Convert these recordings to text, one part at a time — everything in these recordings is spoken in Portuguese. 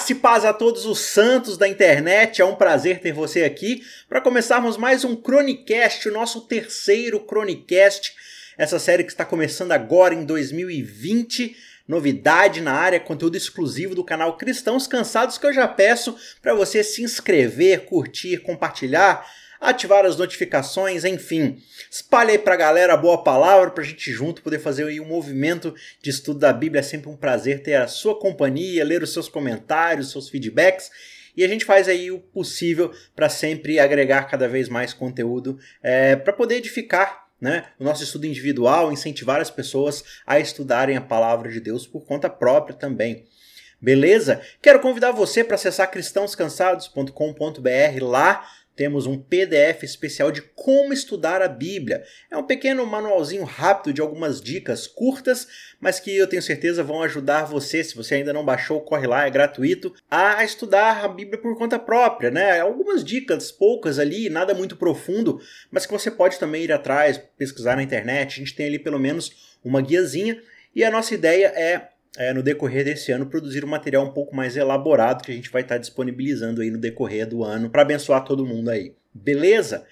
Graça e paz a todos os santos da internet, é um prazer ter você aqui para começarmos mais um Chronicast, o nosso terceiro Chronicast, essa série que está começando agora em 2020. Novidade na área, conteúdo exclusivo do canal Cristãos Cansados que eu já peço para você se inscrever, curtir, compartilhar ativar as notificações, enfim. Espalhe aí pra galera a boa palavra pra gente junto poder fazer aí um movimento de estudo da Bíblia. É sempre um prazer ter a sua companhia, ler os seus comentários, seus feedbacks. E a gente faz aí o possível para sempre agregar cada vez mais conteúdo é, para poder edificar né, o nosso estudo individual, incentivar as pessoas a estudarem a palavra de Deus por conta própria também. Beleza? Quero convidar você para acessar cristãoscansados.com.br. Lá temos um PDF especial de como estudar a Bíblia. É um pequeno manualzinho rápido de algumas dicas curtas, mas que eu tenho certeza vão ajudar você, se você ainda não baixou, corre lá, é gratuito, a estudar a Bíblia por conta própria, né? Algumas dicas, poucas ali, nada muito profundo, mas que você pode também ir atrás, pesquisar na internet. A gente tem ali pelo menos uma guiazinha e a nossa ideia é é, no decorrer desse ano, produzir um material um pouco mais elaborado que a gente vai estar disponibilizando aí no decorrer do ano para abençoar todo mundo aí. Beleza?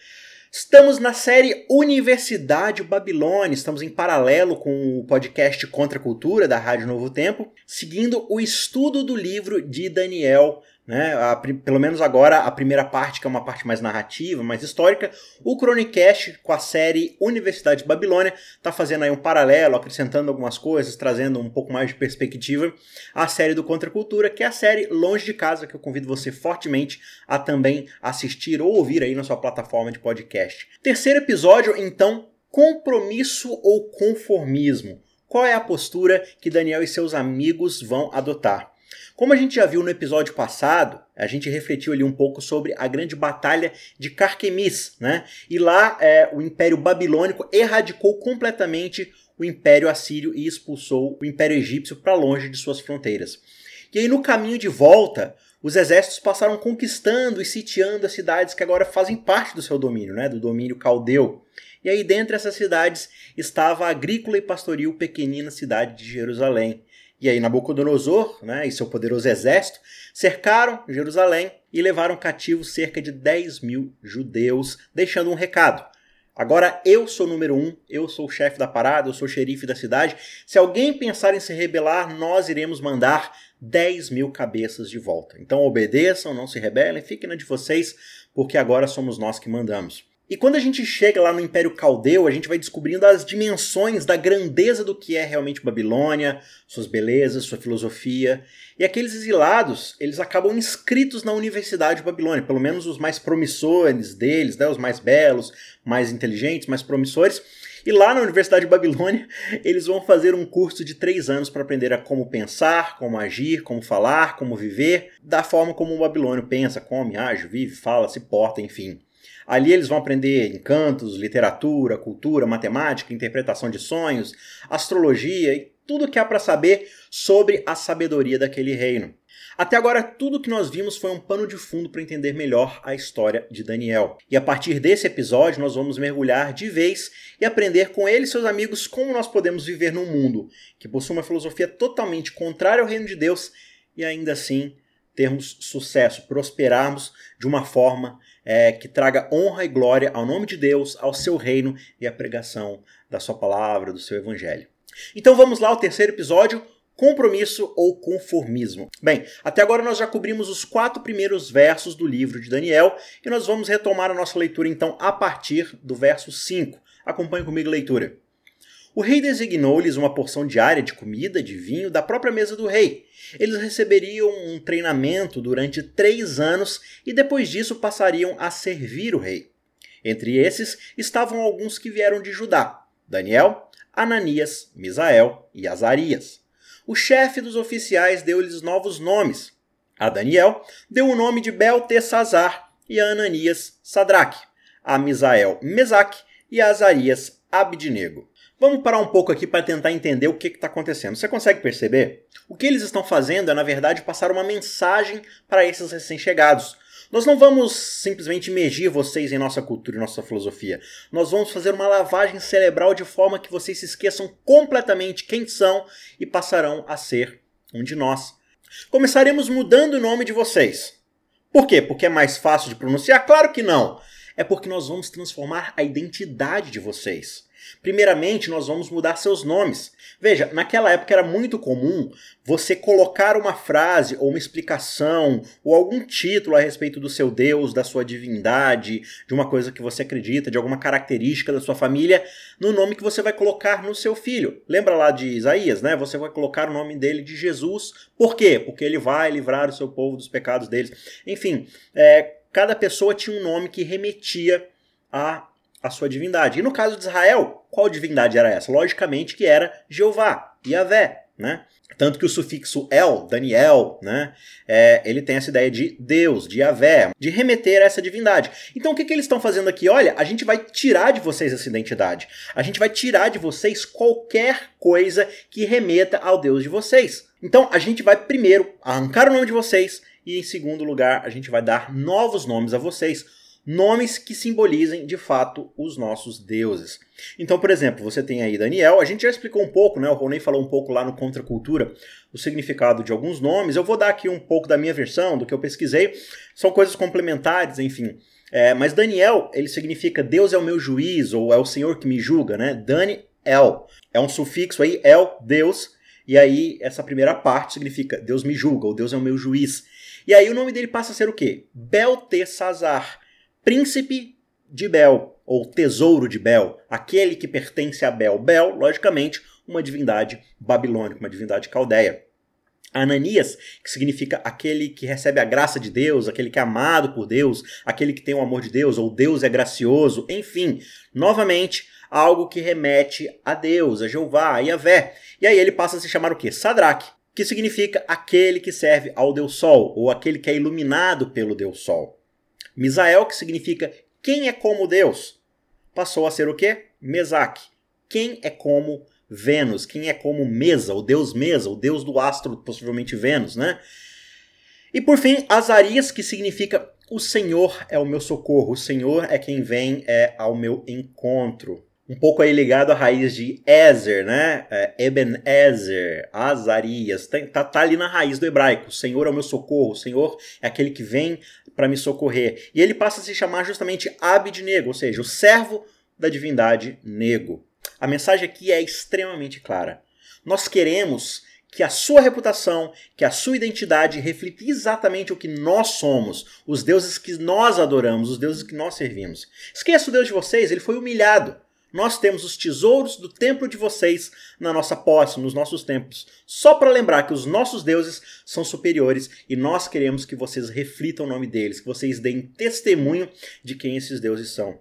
Estamos na série Universidade Babilônia, estamos em paralelo com o podcast Contra a Cultura da Rádio Novo Tempo, seguindo o estudo do livro de Daniel né? A, pelo menos agora a primeira parte, que é uma parte mais narrativa, mais histórica. O Chronicast, com a série Universidade de Babilônia, está fazendo aí um paralelo, acrescentando algumas coisas, trazendo um pouco mais de perspectiva à série do Contra Cultura, que é a série Longe de Casa, que eu convido você fortemente a também assistir ou ouvir aí na sua plataforma de podcast. Terceiro episódio, então, compromisso ou conformismo. Qual é a postura que Daniel e seus amigos vão adotar? Como a gente já viu no episódio passado, a gente refletiu ali um pouco sobre a grande batalha de Carquemis, né? E lá é, o Império Babilônico erradicou completamente o Império Assírio e expulsou o Império Egípcio para longe de suas fronteiras. E aí no caminho de volta, os exércitos passaram conquistando e sitiando as cidades que agora fazem parte do seu domínio, né? Do domínio caldeu. E aí, dentre essas cidades, estava a agrícola e pastoril pequenina cidade de Jerusalém. E aí Nabucodonosor né, e seu poderoso exército cercaram Jerusalém e levaram cativos cerca de 10 mil judeus, deixando um recado. Agora eu sou número um, eu sou o chefe da parada, eu sou o xerife da cidade. Se alguém pensar em se rebelar, nós iremos mandar 10 mil cabeças de volta. Então obedeçam, não se rebelem, fiquem na de vocês, porque agora somos nós que mandamos. E quando a gente chega lá no Império Caldeu, a gente vai descobrindo as dimensões da grandeza do que é realmente Babilônia, suas belezas, sua filosofia. E aqueles exilados, eles acabam inscritos na Universidade de Babilônia, pelo menos os mais promissores deles, né, os mais belos, mais inteligentes, mais promissores. E lá na Universidade de Babilônia, eles vão fazer um curso de três anos para aprender a como pensar, como agir, como falar, como viver, da forma como o babilônio pensa, come, age, vive, fala, se porta, enfim. Ali eles vão aprender encantos, literatura, cultura, matemática, interpretação de sonhos, astrologia e tudo que há para saber sobre a sabedoria daquele reino. Até agora, tudo que nós vimos foi um pano de fundo para entender melhor a história de Daniel. E a partir desse episódio, nós vamos mergulhar de vez e aprender com ele e seus amigos como nós podemos viver num mundo que possui uma filosofia totalmente contrária ao reino de Deus e ainda assim termos sucesso, prosperarmos de uma forma é, que traga honra e glória ao nome de Deus, ao seu reino e à pregação da sua palavra, do seu evangelho. Então vamos lá ao terceiro episódio, compromisso ou conformismo. Bem, até agora nós já cobrimos os quatro primeiros versos do livro de Daniel e nós vamos retomar a nossa leitura então a partir do verso 5. Acompanhe comigo a leitura. O rei designou-lhes uma porção diária de comida, de vinho, da própria mesa do rei. Eles receberiam um treinamento durante três anos e depois disso passariam a servir o rei. Entre esses estavam alguns que vieram de Judá: Daniel, Ananias, Misael e Azarias. O chefe dos oficiais deu-lhes novos nomes. A Daniel deu o nome de Beltesazar e a Ananias Sadraque, a Misael Mesaque e a Azarias Abidnego. Vamos parar um pouco aqui para tentar entender o que está acontecendo. Você consegue perceber? O que eles estão fazendo é, na verdade, passar uma mensagem para esses recém-chegados. Nós não vamos simplesmente imergir vocês em nossa cultura e nossa filosofia. Nós vamos fazer uma lavagem cerebral de forma que vocês se esqueçam completamente quem são e passarão a ser um de nós. Começaremos mudando o nome de vocês. Por quê? Porque é mais fácil de pronunciar? Claro que não. É porque nós vamos transformar a identidade de vocês. Primeiramente, nós vamos mudar seus nomes. Veja, naquela época era muito comum você colocar uma frase ou uma explicação ou algum título a respeito do seu Deus, da sua divindade, de uma coisa que você acredita, de alguma característica da sua família, no nome que você vai colocar no seu filho. Lembra lá de Isaías, né? Você vai colocar o nome dele de Jesus. Por quê? Porque ele vai livrar o seu povo dos pecados deles. Enfim, é, cada pessoa tinha um nome que remetia a a sua divindade. E no caso de Israel, qual divindade era essa? Logicamente que era Jeová, Yahvé, né? Tanto que o sufixo El, Daniel, né, é, ele tem essa ideia de Deus, de Yahvé, de remeter a essa divindade. Então o que, que eles estão fazendo aqui? Olha, a gente vai tirar de vocês essa identidade. A gente vai tirar de vocês qualquer coisa que remeta ao Deus de vocês. Então a gente vai primeiro arrancar o nome de vocês e em segundo lugar a gente vai dar novos nomes a vocês nomes que simbolizem de fato os nossos deuses. Então, por exemplo, você tem aí Daniel, a gente já explicou um pouco, né? O Ronei falou um pouco lá no Contra Cultura o significado de alguns nomes. Eu vou dar aqui um pouco da minha versão, do que eu pesquisei. São coisas complementares, enfim. É, mas Daniel, ele significa Deus é o meu juiz, ou é o Senhor que me julga, né? Daniel. É um sufixo aí, El, Deus. E aí, essa primeira parte significa Deus me julga, ou Deus é o meu juiz. E aí o nome dele passa a ser o quê? Beltesazar príncipe de Bel, ou tesouro de Bel, aquele que pertence a Bel. Bel, logicamente, uma divindade babilônica, uma divindade caldeia. Ananias, que significa aquele que recebe a graça de Deus, aquele que é amado por Deus, aquele que tem o amor de Deus, ou Deus é gracioso, enfim, novamente, algo que remete a Deus, a Jeová, a Yahvé. E aí ele passa a se chamar o quê? Sadraque, que significa aquele que serve ao Deus Sol, ou aquele que é iluminado pelo Deus Sol. Misael, que significa quem é como Deus, passou a ser o quê? Mesaque. Quem é como Vênus, quem é como Mesa, o deus Mesa, o deus do astro, possivelmente Vênus, né? E por fim, Azarias, que significa o Senhor é o meu socorro, o Senhor é quem vem é, ao meu encontro um pouco aí ligado à raiz de Ezer, né? É, Ebenezer, Azarias, tá, tá, tá, ali na raiz do hebraico. Senhor é o meu socorro, o Senhor é aquele que vem para me socorrer. E ele passa a se chamar justamente Abidnego, ou seja, o servo da divindade Nego. A mensagem aqui é extremamente clara. Nós queremos que a sua reputação, que a sua identidade reflita exatamente o que nós somos, os deuses que nós adoramos, os deuses que nós servimos. Esqueça o Deus de vocês, ele foi humilhado. Nós temos os tesouros do templo de vocês na nossa posse, nos nossos templos. Só para lembrar que os nossos deuses são superiores e nós queremos que vocês reflitam o nome deles, que vocês deem testemunho de quem esses deuses são.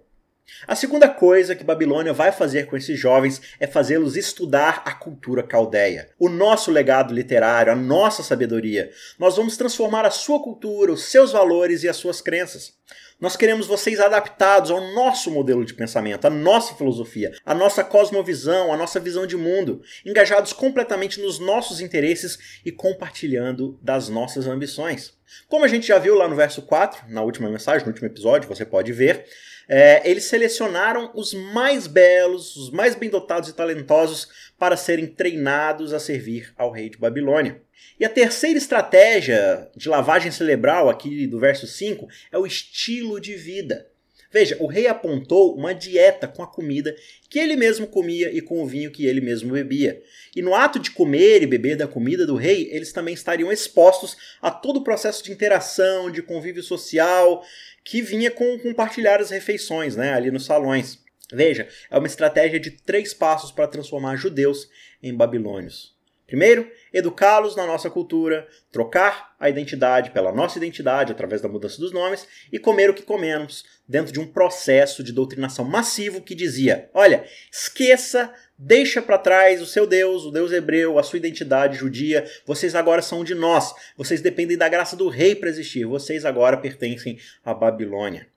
A segunda coisa que Babilônia vai fazer com esses jovens é fazê-los estudar a cultura caldeia, o nosso legado literário, a nossa sabedoria. Nós vamos transformar a sua cultura, os seus valores e as suas crenças. Nós queremos vocês adaptados ao nosso modelo de pensamento, à nossa filosofia, à nossa cosmovisão, à nossa visão de mundo, engajados completamente nos nossos interesses e compartilhando das nossas ambições. Como a gente já viu lá no verso 4, na última mensagem, no último episódio, você pode ver, é, eles selecionaram os mais belos, os mais bem dotados e talentosos para serem treinados a servir ao rei de Babilônia. E a terceira estratégia de lavagem cerebral aqui do verso 5 é o estilo de vida. Veja, o rei apontou uma dieta com a comida que ele mesmo comia e com o vinho que ele mesmo bebia. E no ato de comer e beber da comida do rei, eles também estariam expostos a todo o processo de interação, de convívio social, que vinha com compartilhar as refeições né, ali nos salões. Veja, é uma estratégia de três passos para transformar judeus em babilônios. Primeiro, educá-los na nossa cultura, trocar a identidade pela nossa identidade através da mudança dos nomes e comer o que comemos dentro de um processo de doutrinação massivo que dizia: olha, esqueça, deixa para trás o seu Deus, o Deus hebreu, a sua identidade judia, vocês agora são de nós, vocês dependem da graça do rei para existir, vocês agora pertencem à Babilônia.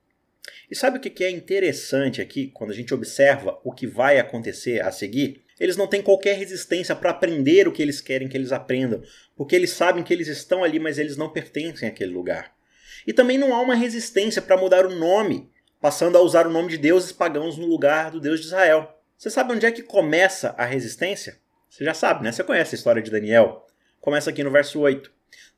E sabe o que é interessante aqui, quando a gente observa o que vai acontecer a seguir? Eles não têm qualquer resistência para aprender o que eles querem que eles aprendam, porque eles sabem que eles estão ali, mas eles não pertencem àquele lugar. E também não há uma resistência para mudar o nome, passando a usar o nome de deuses pagãos no lugar do Deus de Israel. Você sabe onde é que começa a resistência? Você já sabe, né? Você conhece a história de Daniel. Começa aqui no verso 8.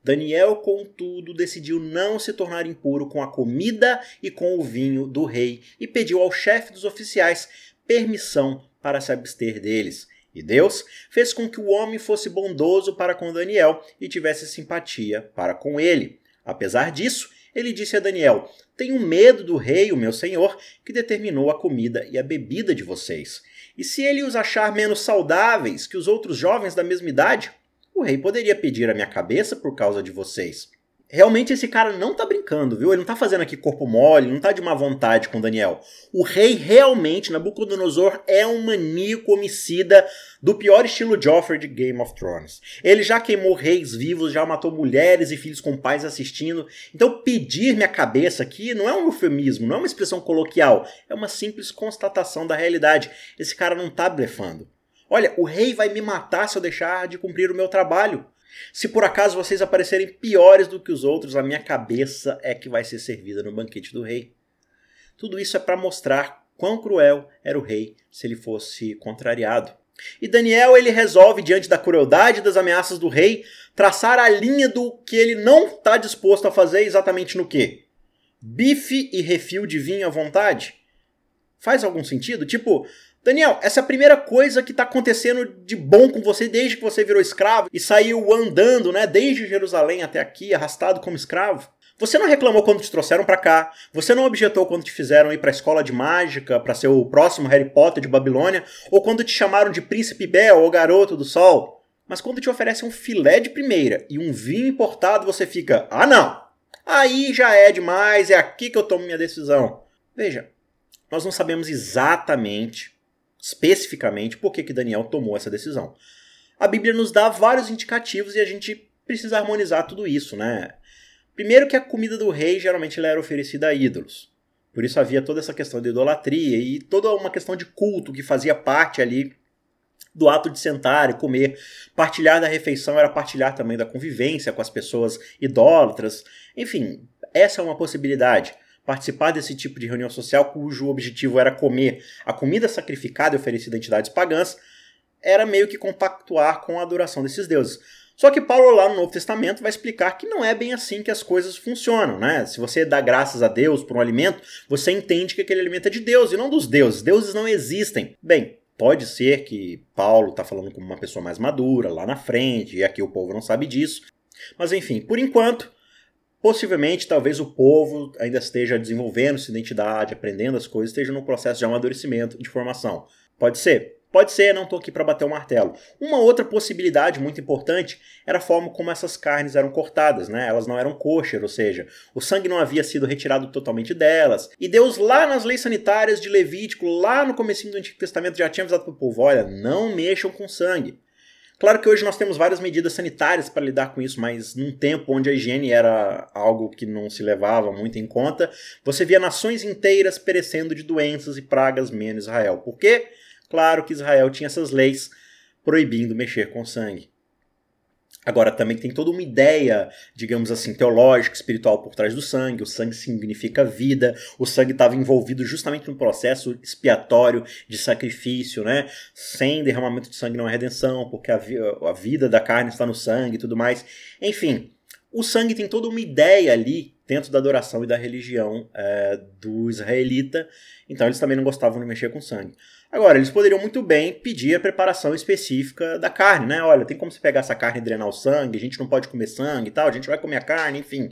Daniel, contudo, decidiu não se tornar impuro com a comida e com o vinho do rei e pediu ao chefe dos oficiais permissão para se abster deles. E Deus fez com que o homem fosse bondoso para com Daniel e tivesse simpatia para com ele. Apesar disso, ele disse a Daniel: Tenho medo do rei, o meu senhor, que determinou a comida e a bebida de vocês. E se ele os achar menos saudáveis que os outros jovens da mesma idade, o rei poderia pedir a minha cabeça por causa de vocês. Realmente esse cara não tá brincando, viu? Ele não tá fazendo aqui corpo mole, não tá de má vontade com Daniel. O rei realmente, Nabucodonosor, é um maníaco homicida do pior estilo Joffrey de Game of Thrones. Ele já queimou reis vivos, já matou mulheres e filhos com pais assistindo. Então pedir minha cabeça aqui não é um eufemismo, não é uma expressão coloquial, é uma simples constatação da realidade. Esse cara não tá blefando. Olha, o rei vai me matar se eu deixar de cumprir o meu trabalho. Se por acaso vocês aparecerem piores do que os outros, a minha cabeça é que vai ser servida no banquete do rei. Tudo isso é para mostrar quão cruel era o rei se ele fosse contrariado. E Daniel ele resolve, diante da crueldade das ameaças do rei, traçar a linha do que ele não está disposto a fazer exatamente no quê? Bife e refil de vinho à vontade? Faz algum sentido? Tipo, Daniel, essa é a primeira coisa que está acontecendo de bom com você desde que você virou escravo e saiu andando, né, desde Jerusalém até aqui, arrastado como escravo. Você não reclamou quando te trouxeram para cá. Você não objetou quando te fizeram ir para a escola de mágica para ser o próximo Harry Potter de Babilônia, ou quando te chamaram de Príncipe Bel ou Garoto do Sol. Mas quando te oferecem um filé de primeira e um vinho importado, você fica: "Ah, não. Aí já é demais, é aqui que eu tomo minha decisão". Veja, nós não sabemos exatamente especificamente por que, que Daniel tomou essa decisão. A Bíblia nos dá vários indicativos e a gente precisa harmonizar tudo isso, né? Primeiro que a comida do rei geralmente era oferecida a ídolos. Por isso havia toda essa questão de idolatria e toda uma questão de culto que fazia parte ali do ato de sentar e comer. Partilhar da refeição era partilhar também da convivência com as pessoas idólatras. Enfim, essa é uma possibilidade participar desse tipo de reunião social cujo objetivo era comer a comida sacrificada e oferecida a entidades pagãs, era meio que compactuar com a adoração desses deuses. Só que Paulo lá no Novo Testamento vai explicar que não é bem assim que as coisas funcionam, né? Se você dá graças a Deus por um alimento, você entende que aquele alimento é de Deus e não dos deuses. Deuses não existem. Bem, pode ser que Paulo está falando como uma pessoa mais madura lá na frente e aqui o povo não sabe disso. Mas enfim, por enquanto, Possivelmente, talvez o povo ainda esteja desenvolvendo sua identidade, aprendendo as coisas, esteja no processo de amadurecimento, de formação. Pode ser? Pode ser, não estou aqui para bater o um martelo. Uma outra possibilidade muito importante era a forma como essas carnes eram cortadas, né? Elas não eram kosher, ou seja, o sangue não havia sido retirado totalmente delas. E Deus lá nas leis sanitárias de Levítico, lá no começo do Antigo Testamento, já tinha avisado para o povo, olha, não mexam com sangue. Claro que hoje nós temos várias medidas sanitárias para lidar com isso, mas num tempo onde a higiene era algo que não se levava muito em conta, você via nações inteiras perecendo de doenças e pragas menos Israel. Por quê? Claro que Israel tinha essas leis proibindo mexer com sangue. Agora, também tem toda uma ideia, digamos assim, teológica, espiritual por trás do sangue. O sangue significa vida. O sangue estava envolvido justamente no processo expiatório de sacrifício, né? Sem derramamento de sangue não há redenção, porque a, vi a vida da carne está no sangue e tudo mais. Enfim, o sangue tem toda uma ideia ali dentro da adoração e da religião é, do israelita. Então, eles também não gostavam de mexer com sangue. Agora, eles poderiam muito bem pedir a preparação específica da carne, né? Olha, tem como você pegar essa carne e drenar o sangue, a gente não pode comer sangue e tal, a gente vai comer a carne, enfim.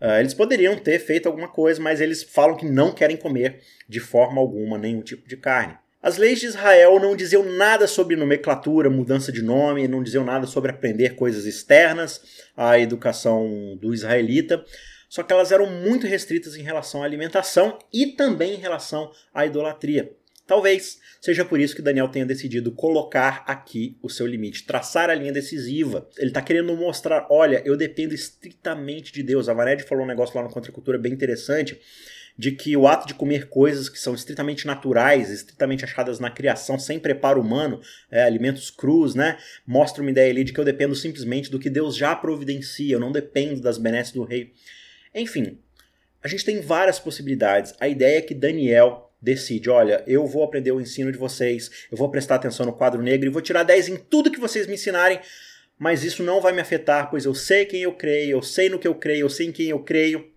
Uh, eles poderiam ter feito alguma coisa, mas eles falam que não querem comer de forma alguma nenhum tipo de carne. As leis de Israel não diziam nada sobre nomenclatura, mudança de nome, não diziam nada sobre aprender coisas externas à educação do israelita, só que elas eram muito restritas em relação à alimentação e também em relação à idolatria. Talvez seja por isso que Daniel tenha decidido colocar aqui o seu limite, traçar a linha decisiva. Ele está querendo mostrar: olha, eu dependo estritamente de Deus. A Vared falou um negócio lá no Contra Cultura bem interessante de que o ato de comer coisas que são estritamente naturais, estritamente achadas na criação, sem preparo humano, é, alimentos crus, né, mostra uma ideia ali de que eu dependo simplesmente do que Deus já providencia, eu não dependo das benesses do rei. Enfim, a gente tem várias possibilidades. A ideia é que Daniel decide, olha, eu vou aprender o ensino de vocês, eu vou prestar atenção no quadro negro e vou tirar 10 em tudo que vocês me ensinarem, mas isso não vai me afetar, pois eu sei quem eu creio, eu sei no que eu creio, eu sei em quem eu creio.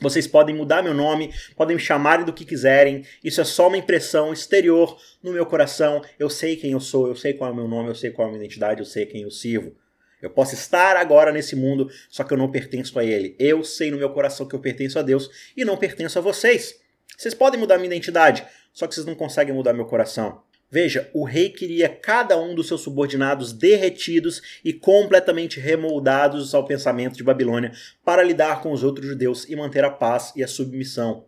Vocês podem mudar meu nome, podem me chamarem do que quiserem. Isso é só uma impressão exterior no meu coração. Eu sei quem eu sou, eu sei qual é o meu nome, eu sei qual é a minha identidade, eu sei quem eu sirvo. Eu posso estar agora nesse mundo, só que eu não pertenço a ele. Eu sei no meu coração que eu pertenço a Deus e não pertenço a vocês. Vocês podem mudar minha identidade, só que vocês não conseguem mudar meu coração. Veja, o rei queria cada um dos seus subordinados derretidos e completamente remoldados ao pensamento de Babilônia para lidar com os outros judeus e manter a paz e a submissão.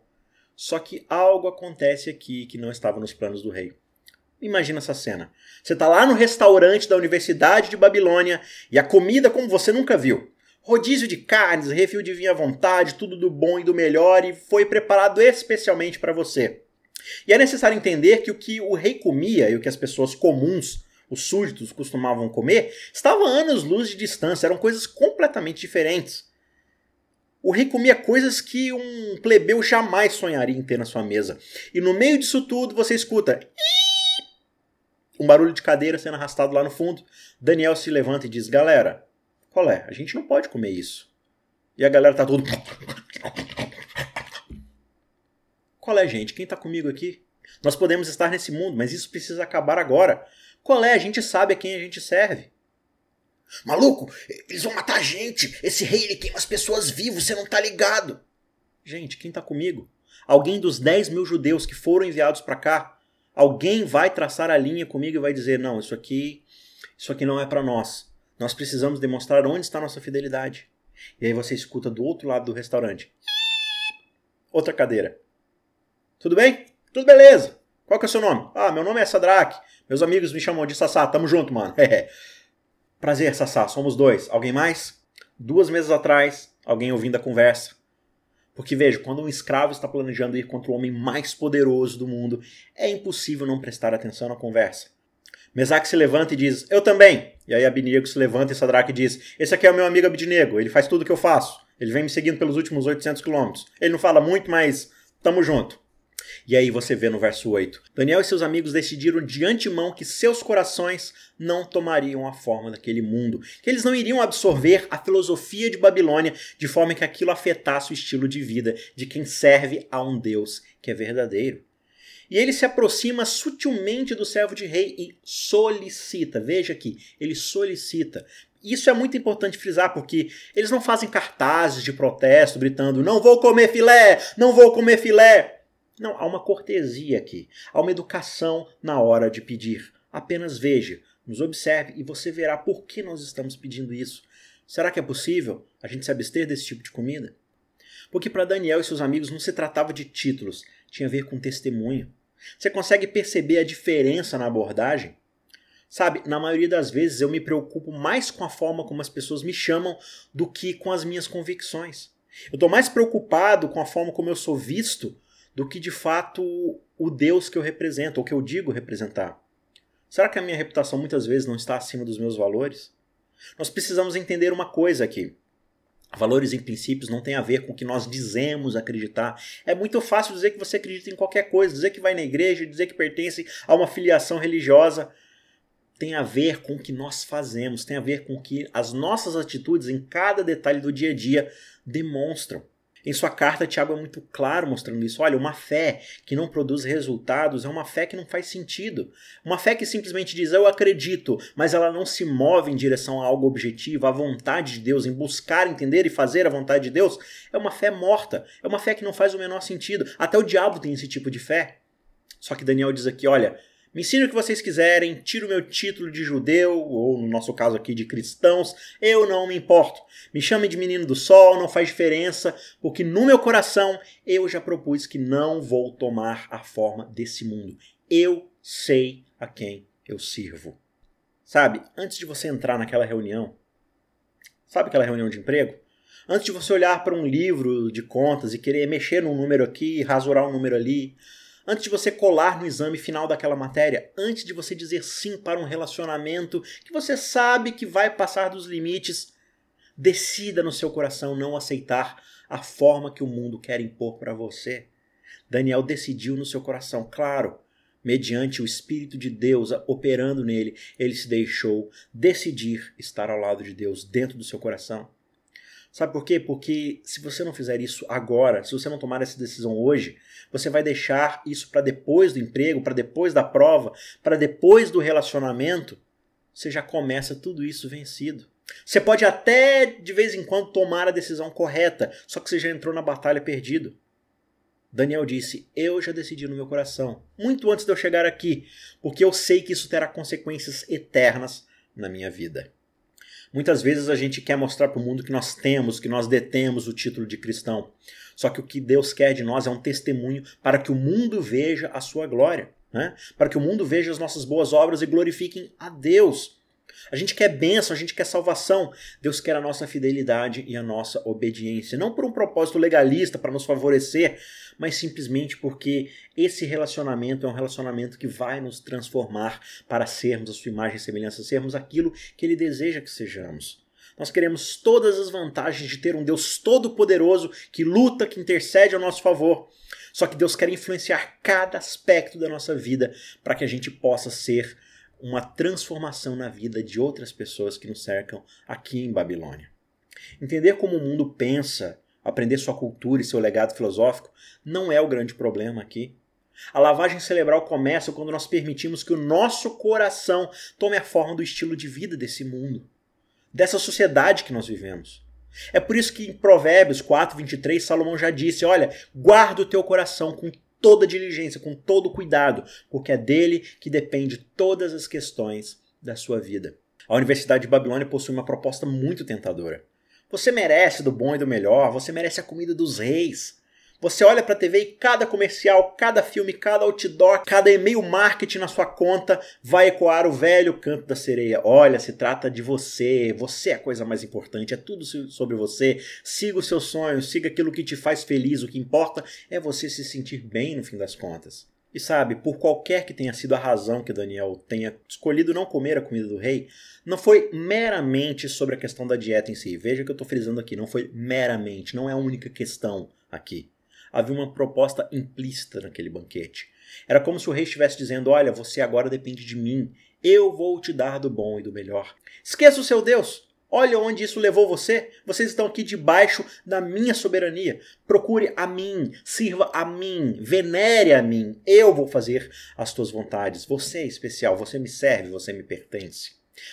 Só que algo acontece aqui que não estava nos planos do rei. Imagina essa cena. Você está lá no restaurante da Universidade de Babilônia e a comida como você nunca viu. Rodízio de carnes, refil de vinho à vontade, tudo do bom e do melhor e foi preparado especialmente para você. E é necessário entender que o que o rei comia e o que as pessoas comuns, os súditos, costumavam comer, estava a anos-luz de distância, eram coisas completamente diferentes. O rei comia coisas que um plebeu jamais sonharia em ter na sua mesa. E no meio disso tudo você escuta um barulho de cadeira sendo arrastado lá no fundo. Daniel se levanta e diz: Galera, qual é? A gente não pode comer isso. E a galera tá tudo. Qual é, gente? Quem está comigo aqui? Nós podemos estar nesse mundo, mas isso precisa acabar agora. Qual é? A gente sabe a quem a gente serve. Maluco, eles vão matar a gente. Esse rei ele queima as pessoas vivas, você não tá ligado. Gente, quem tá comigo? Alguém dos 10 mil judeus que foram enviados para cá? Alguém vai traçar a linha comigo e vai dizer: não, isso aqui, isso aqui não é para nós. Nós precisamos demonstrar onde está nossa fidelidade. E aí você escuta do outro lado do restaurante. Outra cadeira. Tudo bem? Tudo beleza. Qual que é o seu nome? Ah, meu nome é Sadraque. Meus amigos me chamam de Sassá. Tamo junto, mano. Prazer, Sassá. Somos dois. Alguém mais? Duas meses atrás, alguém ouvindo a conversa. Porque veja, quando um escravo está planejando ir contra o homem mais poderoso do mundo, é impossível não prestar atenção na conversa. Mesaque se levanta e diz: Eu também. E aí Abinego se levanta e Sadraque diz: Esse aqui é o meu amigo Abidinego, ele faz tudo o que eu faço. Ele vem me seguindo pelos últimos 800 quilômetros. Ele não fala muito, mas tamo junto. E aí você vê no verso 8: Daniel e seus amigos decidiram de antemão que seus corações não tomariam a forma daquele mundo, que eles não iriam absorver a filosofia de Babilônia de forma que aquilo afetasse o estilo de vida de quem serve a um Deus que é verdadeiro. E ele se aproxima sutilmente do servo de rei e solicita. Veja aqui, ele solicita. Isso é muito importante frisar, porque eles não fazem cartazes de protesto gritando: não vou comer filé, não vou comer filé. Não, há uma cortesia aqui, há uma educação na hora de pedir. Apenas veja, nos observe e você verá por que nós estamos pedindo isso. Será que é possível a gente se abster desse tipo de comida? Porque para Daniel e seus amigos não se tratava de títulos, tinha a ver com testemunho. Você consegue perceber a diferença na abordagem? Sabe, na maioria das vezes eu me preocupo mais com a forma como as pessoas me chamam do que com as minhas convicções. Eu estou mais preocupado com a forma como eu sou visto do que de fato o Deus que eu represento, ou que eu digo representar. Será que a minha reputação muitas vezes não está acima dos meus valores? Nós precisamos entender uma coisa aqui. Valores e princípios não tem a ver com o que nós dizemos acreditar. É muito fácil dizer que você acredita em qualquer coisa, dizer que vai na igreja, dizer que pertence a uma filiação religiosa. Tem a ver com o que nós fazemos, tem a ver com o que as nossas atitudes em cada detalhe do dia a dia demonstram. Em sua carta, Tiago é muito claro mostrando isso. Olha, uma fé que não produz resultados é uma fé que não faz sentido. Uma fé que simplesmente diz eu acredito, mas ela não se move em direção a algo objetivo, à vontade de Deus, em buscar entender e fazer a vontade de Deus, é uma fé morta. É uma fé que não faz o menor sentido. Até o diabo tem esse tipo de fé. Só que Daniel diz aqui: olha, me ensine o que vocês quiserem, tiro o meu título de judeu, ou no nosso caso aqui de cristãos, eu não me importo. Me chame de menino do sol, não faz diferença, porque no meu coração eu já propus que não vou tomar a forma desse mundo. Eu sei a quem eu sirvo. Sabe, antes de você entrar naquela reunião, sabe aquela reunião de emprego? Antes de você olhar para um livro de contas e querer mexer num número aqui, rasurar um número ali, antes de você colar no exame final daquela matéria, antes de você dizer sim para um relacionamento que você sabe que vai passar dos limites, decida no seu coração não aceitar a forma que o mundo quer impor para você. Daniel decidiu no seu coração, claro, mediante o Espírito de Deus operando nele, ele se deixou decidir estar ao lado de Deus dentro do seu coração. Sabe por quê? Porque se você não fizer isso agora, se você não tomar essa decisão hoje, você vai deixar isso para depois do emprego, para depois da prova, para depois do relacionamento. Você já começa tudo isso vencido. Você pode até de vez em quando tomar a decisão correta, só que você já entrou na batalha perdido. Daniel disse: Eu já decidi no meu coração, muito antes de eu chegar aqui, porque eu sei que isso terá consequências eternas na minha vida. Muitas vezes a gente quer mostrar para o mundo que nós temos, que nós detemos o título de cristão. Só que o que Deus quer de nós é um testemunho para que o mundo veja a sua glória, né? para que o mundo veja as nossas boas obras e glorifiquem a Deus. A gente quer bênção, a gente quer salvação. Deus quer a nossa fidelidade e a nossa obediência. Não por um propósito legalista para nos favorecer, mas simplesmente porque esse relacionamento é um relacionamento que vai nos transformar para sermos a sua imagem e semelhança, sermos aquilo que Ele deseja que sejamos. Nós queremos todas as vantagens de ter um Deus todo-poderoso que luta, que intercede ao nosso favor. Só que Deus quer influenciar cada aspecto da nossa vida para que a gente possa ser uma transformação na vida de outras pessoas que nos cercam aqui em Babilônia. Entender como o mundo pensa, aprender sua cultura e seu legado filosófico não é o grande problema aqui. A lavagem cerebral começa quando nós permitimos que o nosso coração tome a forma do estilo de vida desse mundo, dessa sociedade que nós vivemos. É por isso que em Provérbios 4, 23, Salomão já disse: Olha, guarda o teu coração com toda diligência, com todo cuidado, porque é dele que depende todas as questões da sua vida. A Universidade de Babilônia possui uma proposta muito tentadora. Você merece do bom e do melhor, você merece a comida dos reis. Você olha para a TV e cada comercial, cada filme, cada outdoor, cada e-mail marketing na sua conta vai ecoar o velho canto da sereia. Olha, se trata de você, você é a coisa mais importante, é tudo sobre você. Siga os seus sonhos, siga aquilo que te faz feliz. O que importa é você se sentir bem no fim das contas. E sabe, por qualquer que tenha sido a razão que Daniel tenha escolhido não comer a comida do rei, não foi meramente sobre a questão da dieta em si. Veja que eu estou frisando aqui, não foi meramente, não é a única questão aqui havia uma proposta implícita naquele banquete. Era como se o rei estivesse dizendo: Olha, você agora depende de mim. Eu vou te dar do bom e do melhor. Esqueça o seu Deus. Olha onde isso levou você. Vocês estão aqui debaixo da minha soberania. Procure a mim, sirva a mim, venere a mim. Eu vou fazer as tuas vontades. Você é especial, você me serve, você me pertence.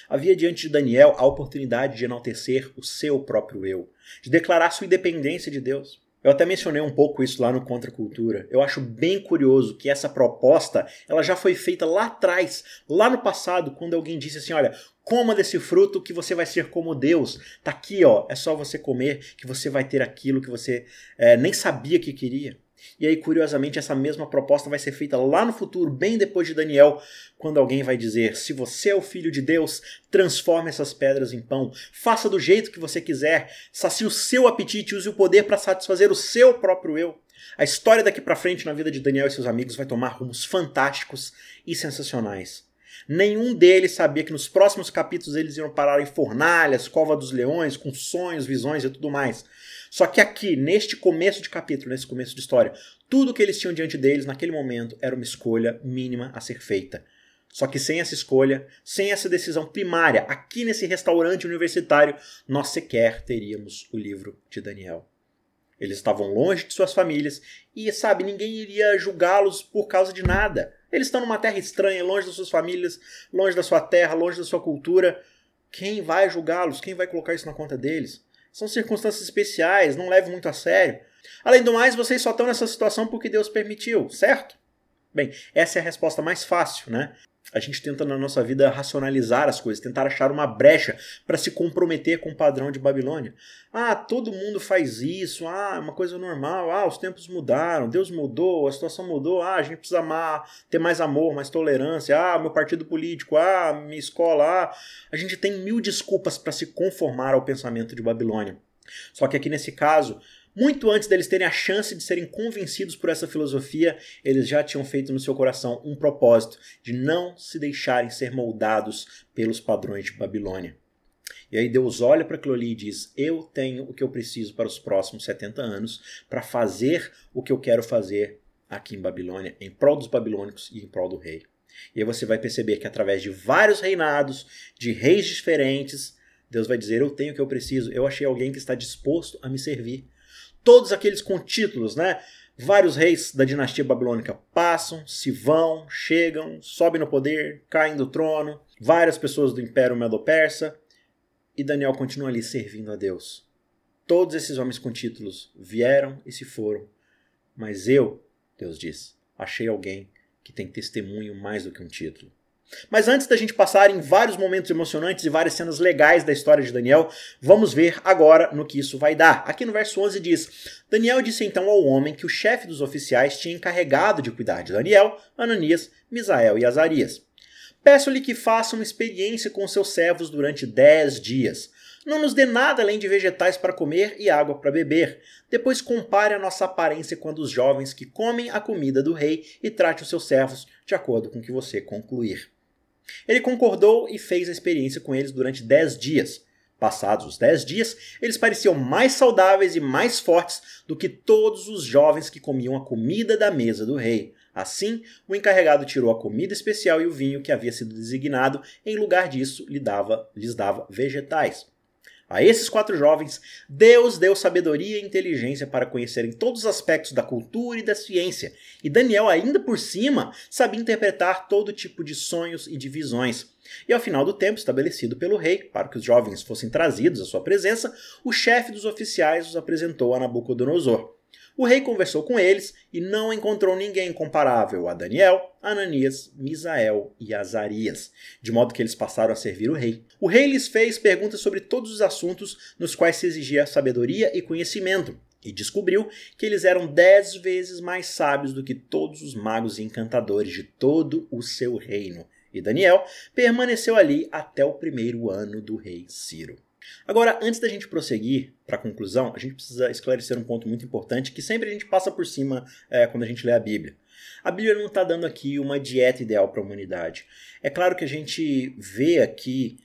Havia diante de Daniel a oportunidade de enaltecer o seu próprio eu, de declarar sua independência de Deus. Eu até mencionei um pouco isso lá no Contra Cultura. Eu acho bem curioso que essa proposta ela já foi feita lá atrás, lá no passado, quando alguém disse assim: olha, coma desse fruto que você vai ser como Deus. Tá aqui, ó, é só você comer que você vai ter aquilo que você é, nem sabia que queria. E aí, curiosamente, essa mesma proposta vai ser feita lá no futuro, bem depois de Daniel, quando alguém vai dizer: Se você é o filho de Deus, transforme essas pedras em pão, faça do jeito que você quiser, sacie o seu apetite, use o poder para satisfazer o seu próprio eu. A história daqui para frente na vida de Daniel e seus amigos vai tomar rumos fantásticos e sensacionais. Nenhum deles sabia que nos próximos capítulos eles iam parar em fornalhas, cova dos leões, com sonhos, visões e tudo mais. Só que aqui, neste começo de capítulo, nesse começo de história, tudo que eles tinham diante deles naquele momento era uma escolha mínima a ser feita. Só que sem essa escolha, sem essa decisão primária, aqui nesse restaurante universitário, nós sequer teríamos o livro de Daniel. Eles estavam longe de suas famílias e, sabe, ninguém iria julgá-los por causa de nada. Eles estão numa terra estranha, longe das suas famílias, longe da sua terra, longe da sua cultura. Quem vai julgá-los? Quem vai colocar isso na conta deles? São circunstâncias especiais, não leve muito a sério. Além do mais, vocês só estão nessa situação porque Deus permitiu, certo? Bem, essa é a resposta mais fácil, né? A gente tenta na nossa vida racionalizar as coisas, tentar achar uma brecha para se comprometer com o padrão de Babilônia. Ah, todo mundo faz isso, ah, é uma coisa normal, ah, os tempos mudaram, Deus mudou, a situação mudou, ah, a gente precisa amar, ter mais amor, mais tolerância, ah, meu partido político, ah, minha escola, ah. A gente tem mil desculpas para se conformar ao pensamento de Babilônia. Só que aqui nesse caso, muito antes deles terem a chance de serem convencidos por essa filosofia, eles já tinham feito no seu coração um propósito de não se deixarem ser moldados pelos padrões de Babilônia. E aí Deus olha para aquilo ali e diz: Eu tenho o que eu preciso para os próximos 70 anos para fazer o que eu quero fazer aqui em Babilônia em prol dos babilônicos e em prol do rei. E aí você vai perceber que através de vários reinados, de reis diferentes, Deus vai dizer: Eu tenho o que eu preciso, eu achei alguém que está disposto a me servir. Todos aqueles com títulos, né? Vários reis da dinastia babilônica passam, se vão, chegam, sobem no poder, caem do trono. Várias pessoas do Império Medo-Persa. E Daniel continua ali servindo a Deus. Todos esses homens com títulos vieram e se foram. Mas eu, Deus diz, achei alguém que tem testemunho mais do que um título. Mas antes da gente passar em vários momentos emocionantes e várias cenas legais da história de Daniel, vamos ver agora no que isso vai dar. Aqui no verso 11 diz: Daniel disse então ao homem que o chefe dos oficiais tinha encarregado de cuidar de Daniel, Ananias, Misael e Azarias. Peço-lhe que faça uma experiência com seus servos durante dez dias não nos dê nada além de vegetais para comer e água para beber. Depois compare a nossa aparência com a dos jovens que comem a comida do rei e trate os seus servos de acordo com o que você concluir. Ele concordou e fez a experiência com eles durante dez dias. Passados os dez dias, eles pareciam mais saudáveis e mais fortes do que todos os jovens que comiam a comida da mesa do rei. Assim, o encarregado tirou a comida especial e o vinho que havia sido designado, em lugar disso, lhe dava, lhes dava vegetais. A esses quatro jovens, Deus deu sabedoria e inteligência para conhecerem todos os aspectos da cultura e da ciência, e Daniel, ainda por cima, sabia interpretar todo tipo de sonhos e de visões. E ao final do tempo estabelecido pelo rei, para que os jovens fossem trazidos à sua presença, o chefe dos oficiais os apresentou a Nabucodonosor. O rei conversou com eles e não encontrou ninguém comparável a Daniel, Ananias, Misael e Azarias, de modo que eles passaram a servir o rei. O rei lhes fez perguntas sobre todos os assuntos nos quais se exigia sabedoria e conhecimento, e descobriu que eles eram dez vezes mais sábios do que todos os magos e encantadores de todo o seu reino. E Daniel permaneceu ali até o primeiro ano do rei Ciro. Agora, antes da gente prosseguir para a conclusão, a gente precisa esclarecer um ponto muito importante que sempre a gente passa por cima é, quando a gente lê a Bíblia. A Bíblia não está dando aqui uma dieta ideal para a humanidade. É claro que a gente vê aqui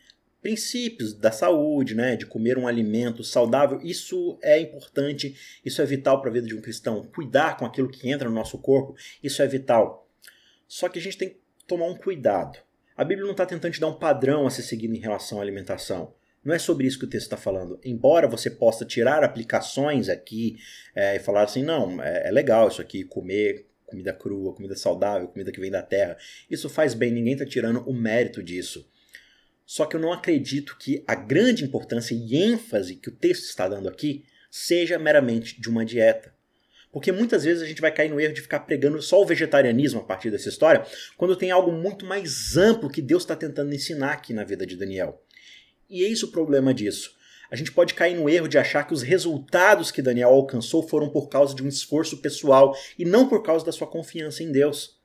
princípios da saúde, né, de comer um alimento saudável, isso é importante, isso é vital para a vida de um cristão. Cuidar com aquilo que entra no nosso corpo, isso é vital. Só que a gente tem que tomar um cuidado. A Bíblia não está tentando te dar um padrão a ser seguido em relação à alimentação. Não é sobre isso que o texto está falando. Embora você possa tirar aplicações aqui é, e falar assim, não, é, é legal isso aqui, comer comida crua, comida saudável, comida que vem da terra. Isso faz bem, ninguém está tirando o mérito disso. Só que eu não acredito que a grande importância e ênfase que o texto está dando aqui seja meramente de uma dieta. Porque muitas vezes a gente vai cair no erro de ficar pregando só o vegetarianismo a partir dessa história, quando tem algo muito mais amplo que Deus está tentando ensinar aqui na vida de Daniel. E eis o problema disso. A gente pode cair no erro de achar que os resultados que Daniel alcançou foram por causa de um esforço pessoal e não por causa da sua confiança em Deus.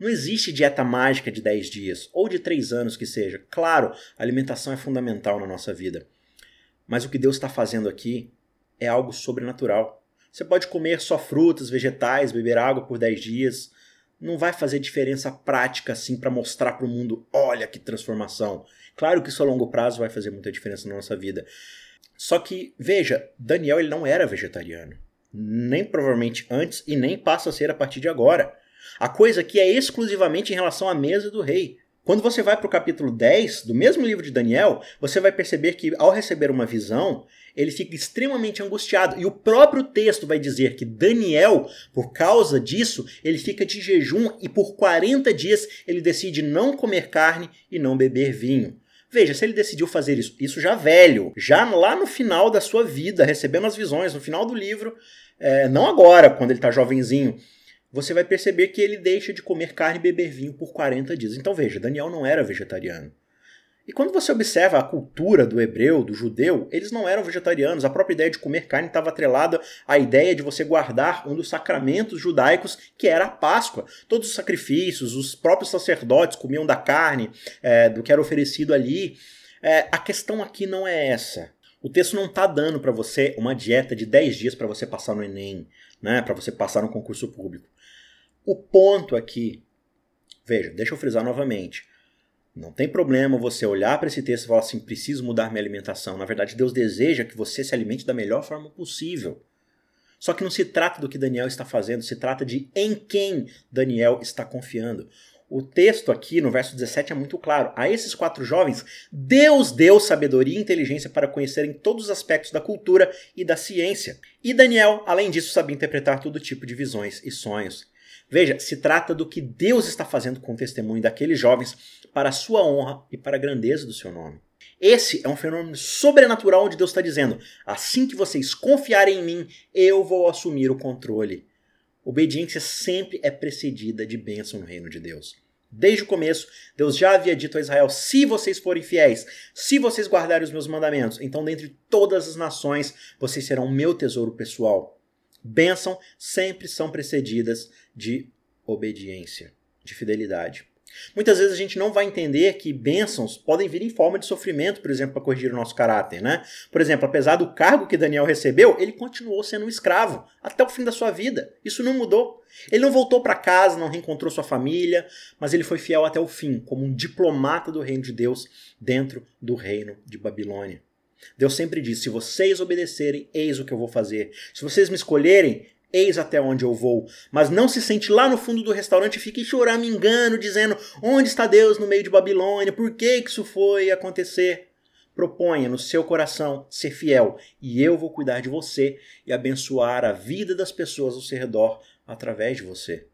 Não existe dieta mágica de 10 dias, ou de 3 anos que seja. Claro, alimentação é fundamental na nossa vida. Mas o que Deus está fazendo aqui é algo sobrenatural. Você pode comer só frutas, vegetais, beber água por 10 dias. Não vai fazer diferença prática assim para mostrar para o mundo: olha que transformação. Claro que isso a longo prazo vai fazer muita diferença na nossa vida. Só que, veja, Daniel ele não era vegetariano. Nem provavelmente antes e nem passa a ser a partir de agora. A coisa aqui é exclusivamente em relação à mesa do rei. Quando você vai para o capítulo 10 do mesmo livro de Daniel, você vai perceber que ao receber uma visão, ele fica extremamente angustiado. E o próprio texto vai dizer que Daniel, por causa disso, ele fica de jejum e por 40 dias ele decide não comer carne e não beber vinho. Veja, se ele decidiu fazer isso, isso já velho, já lá no final da sua vida, recebendo as visões, no final do livro, é, não agora, quando ele está jovenzinho, você vai perceber que ele deixa de comer carne e beber vinho por 40 dias. Então veja, Daniel não era vegetariano. E quando você observa a cultura do hebreu, do judeu, eles não eram vegetarianos. A própria ideia de comer carne estava atrelada à ideia de você guardar um dos sacramentos judaicos, que era a Páscoa. Todos os sacrifícios, os próprios sacerdotes comiam da carne, é, do que era oferecido ali. É, a questão aqui não é essa. O texto não está dando para você uma dieta de 10 dias para você passar no Enem, né, para você passar no concurso público. O ponto aqui, veja, deixa eu frisar novamente. Não tem problema você olhar para esse texto e falar assim: preciso mudar minha alimentação. Na verdade, Deus deseja que você se alimente da melhor forma possível. Só que não se trata do que Daniel está fazendo, se trata de em quem Daniel está confiando. O texto aqui no verso 17 é muito claro. A esses quatro jovens, Deus deu sabedoria e inteligência para conhecerem todos os aspectos da cultura e da ciência. E Daniel, além disso, sabia interpretar todo tipo de visões e sonhos. Veja, se trata do que Deus está fazendo com o testemunho daqueles jovens para a sua honra e para a grandeza do seu nome. Esse é um fenômeno sobrenatural onde Deus está dizendo: assim que vocês confiarem em mim, eu vou assumir o controle. Obediência sempre é precedida de bênção no reino de Deus. Desde o começo, Deus já havia dito a Israel: se vocês forem fiéis, se vocês guardarem os meus mandamentos, então dentre todas as nações vocês serão meu tesouro pessoal. Bênção sempre são precedidas de obediência, de fidelidade. Muitas vezes a gente não vai entender que bênçãos podem vir em forma de sofrimento, por exemplo, para corrigir o nosso caráter, né? Por exemplo, apesar do cargo que Daniel recebeu, ele continuou sendo um escravo até o fim da sua vida. Isso não mudou. Ele não voltou para casa, não reencontrou sua família, mas ele foi fiel até o fim, como um diplomata do reino de Deus dentro do reino de Babilônia. Deus sempre disse: se vocês obedecerem, eis o que eu vou fazer. Se vocês me escolherem, Eis até onde eu vou. Mas não se sente lá no fundo do restaurante e fique choramingando, dizendo: Onde está Deus no meio de Babilônia? Por que isso foi acontecer? Proponha no seu coração ser fiel, e eu vou cuidar de você e abençoar a vida das pessoas ao seu redor através de você.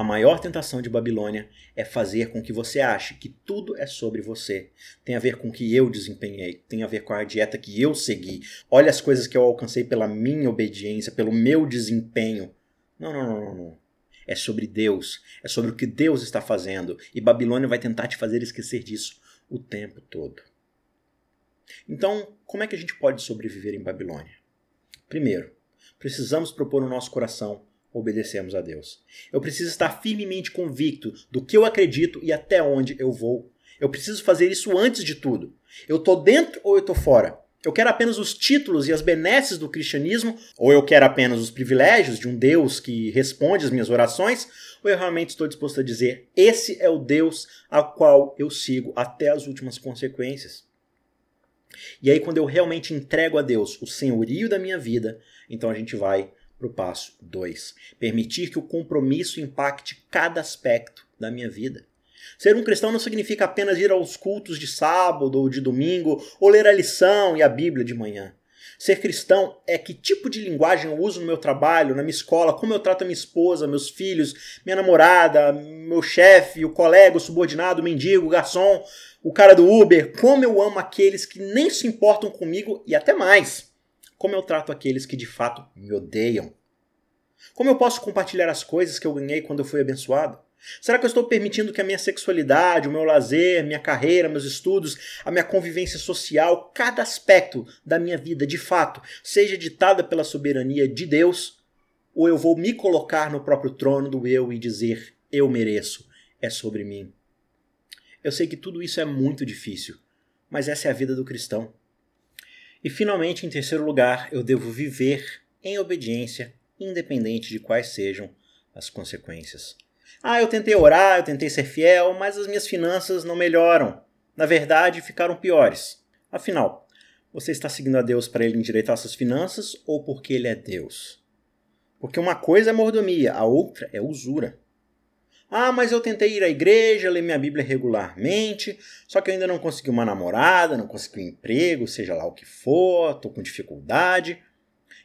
A maior tentação de Babilônia é fazer com que você ache que tudo é sobre você. Tem a ver com o que eu desempenhei, tem a ver com a dieta que eu segui. Olha as coisas que eu alcancei pela minha obediência, pelo meu desempenho. Não, não, não, não. não. É sobre Deus, é sobre o que Deus está fazendo. E Babilônia vai tentar te fazer esquecer disso o tempo todo. Então, como é que a gente pode sobreviver em Babilônia? Primeiro, precisamos propor no nosso coração obedecemos a Deus. Eu preciso estar firmemente convicto do que eu acredito e até onde eu vou. Eu preciso fazer isso antes de tudo. Eu estou dentro ou eu estou fora? Eu quero apenas os títulos e as benesses do cristianismo, ou eu quero apenas os privilégios de um Deus que responde às minhas orações, ou eu realmente estou disposto a dizer: esse é o Deus ao qual eu sigo até as últimas consequências? E aí, quando eu realmente entrego a Deus o senhorio da minha vida, então a gente vai para o passo 2. Permitir que o compromisso impacte cada aspecto da minha vida. Ser um cristão não significa apenas ir aos cultos de sábado ou de domingo, ou ler a lição e a Bíblia de manhã. Ser cristão é que tipo de linguagem eu uso no meu trabalho, na minha escola, como eu trato a minha esposa, meus filhos, minha namorada, meu chefe, o colega, o subordinado, o mendigo, o garçom, o cara do Uber, como eu amo aqueles que nem se importam comigo e até mais como eu trato aqueles que de fato me odeiam? Como eu posso compartilhar as coisas que eu ganhei quando eu fui abençoado? Será que eu estou permitindo que a minha sexualidade, o meu lazer, minha carreira, meus estudos, a minha convivência social, cada aspecto da minha vida de fato seja ditada pela soberania de Deus? Ou eu vou me colocar no próprio trono do eu e dizer: eu mereço, é sobre mim? Eu sei que tudo isso é muito difícil, mas essa é a vida do cristão. E finalmente, em terceiro lugar, eu devo viver em obediência, independente de quais sejam as consequências. Ah, eu tentei orar, eu tentei ser fiel, mas as minhas finanças não melhoram. Na verdade, ficaram piores. Afinal, você está seguindo a Deus para ele endireitar suas finanças ou porque ele é Deus? Porque uma coisa é mordomia, a outra é usura. Ah, mas eu tentei ir à igreja, ler minha Bíblia regularmente, só que eu ainda não consegui uma namorada, não consegui um emprego, seja lá o que for, estou com dificuldade.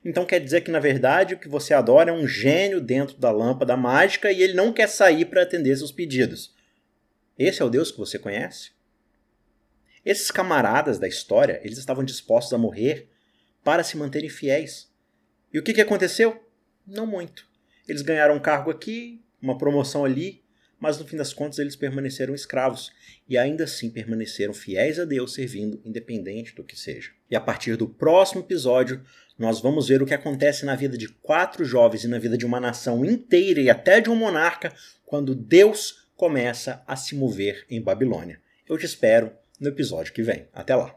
Então quer dizer que na verdade o que você adora é um gênio dentro da lâmpada mágica e ele não quer sair para atender seus pedidos. Esse é o Deus que você conhece? Esses camaradas da história, eles estavam dispostos a morrer para se manterem fiéis. E o que, que aconteceu? Não muito. Eles ganharam um cargo aqui, uma promoção ali, mas no fim das contas eles permaneceram escravos e ainda assim permaneceram fiéis a Deus, servindo independente do que seja. E a partir do próximo episódio, nós vamos ver o que acontece na vida de quatro jovens e na vida de uma nação inteira e até de um monarca quando Deus começa a se mover em Babilônia. Eu te espero no episódio que vem. Até lá!